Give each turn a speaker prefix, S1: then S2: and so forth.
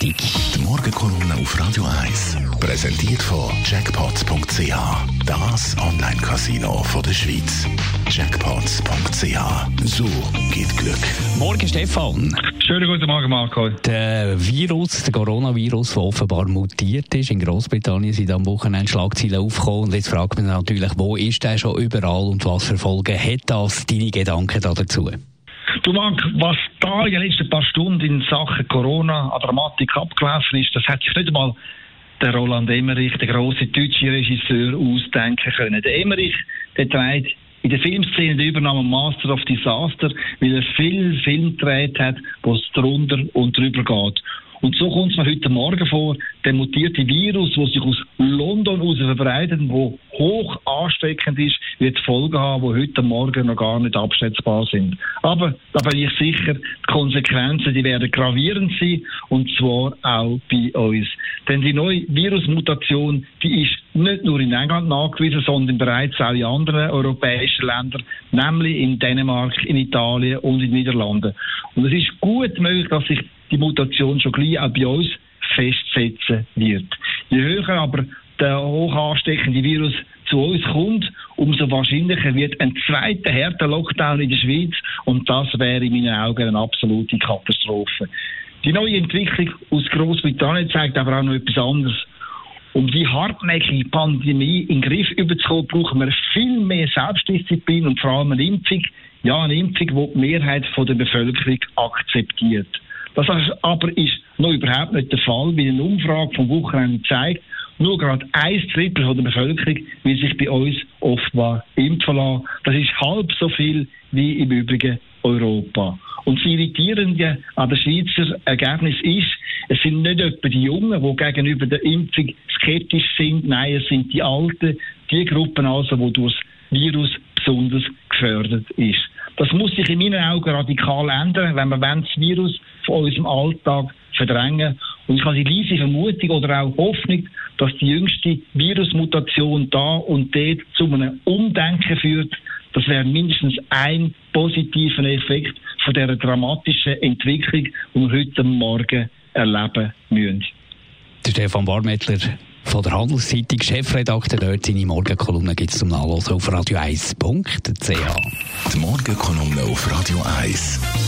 S1: Die Morgenkolumne auf Radio 1 präsentiert von Jackpots.ch. Das Online-Casino der Schweiz. Jackpots.ch. So geht Glück.
S2: Morgen, Stefan.
S3: Schönen guten Morgen, Marco.
S2: Der Virus, der Coronavirus, der offenbar mutiert ist, in Großbritannien sind am Wochenende Schlagzeilen aufgekommen. Und jetzt fragt man natürlich, wo ist der schon überall und was für Folgen hat das? Deine Gedanken dazu?
S3: Du Marc, was da in den letzten paar Stunden in Sachen Corona an Dramatik abgelaufen ist, das hat sich nicht einmal der Roland Emmerich, der große deutsche Regisseur, ausdenken können. Der Emmerich, der trägt in der Filmszene die Übernahme Master of Disaster, weil er viel Film gedreht hat, wo es drunter und drüber geht. Und so kommt es mir heute Morgen vor, der mutierte Virus, der sich aus London aus verbreitet, wo hoch ansteckend ist, wird Folgen haben, die heute Morgen noch gar nicht abschätzbar sind. Aber da bin ich sicher, die Konsequenzen, die werden gravierend sein, und zwar auch bei uns. Denn die neue Virusmutation, die ist nicht nur in England nachgewiesen, sondern bereits auch in anderen europäischen Ländern, nämlich in Dänemark, in Italien und in den Niederlanden. Und es ist gut möglich, dass sich die Mutation schon gleich auch bei uns festsetzen wird. Je höher aber der hoch ansteckende Virus zu uns kommt, umso wahrscheinlicher wird ein zweiter härter Lockdown in der Schweiz und das wäre in meinen Augen eine absolute Katastrophe. Die neue Entwicklung aus Großbritannien zeigt aber auch noch etwas anderes. Um die hartnäckige Pandemie in den Griff überzukommen, brauchen wir viel mehr Selbstdisziplin und vor allem eine Impfung. Ja, eine Impfung, die die Mehrheit der Bevölkerung akzeptiert. Das aber ist noch überhaupt nicht der Fall, wie eine Umfrage vom Wochenende zeigt. Nur gerade ein Drittel der Bevölkerung will sich bei uns offenbar impfen lassen. Das ist halb so viel wie im übrigen Europa. Und das Irritierende an der Schweizer Ergebnis ist, es sind nicht etwa die Jungen, die gegenüber der Impfung skeptisch sind. Nein, es sind die Alten, die Gruppen also, die durch das Virus besonders gefördert ist. Das muss sich in meinen Augen radikal ändern, wenn wir das Virus von unserem Alltag verdrängen. Und ich habe die leise Vermutung oder auch Hoffnung, dass die jüngste Virusmutation da und dort zu einem Umdenken führt. Das wäre mindestens ein positiver Effekt von der dramatischen Entwicklung, die wir heute Morgen erleben müssen.
S2: Der Stefan Barmettler von der Handelszeitung, Chefredakteur dort, seine Morgenkolumne gibt es zum Nachlesen auf radio1.ch.
S1: Die Morgenkolumne auf Radio 1.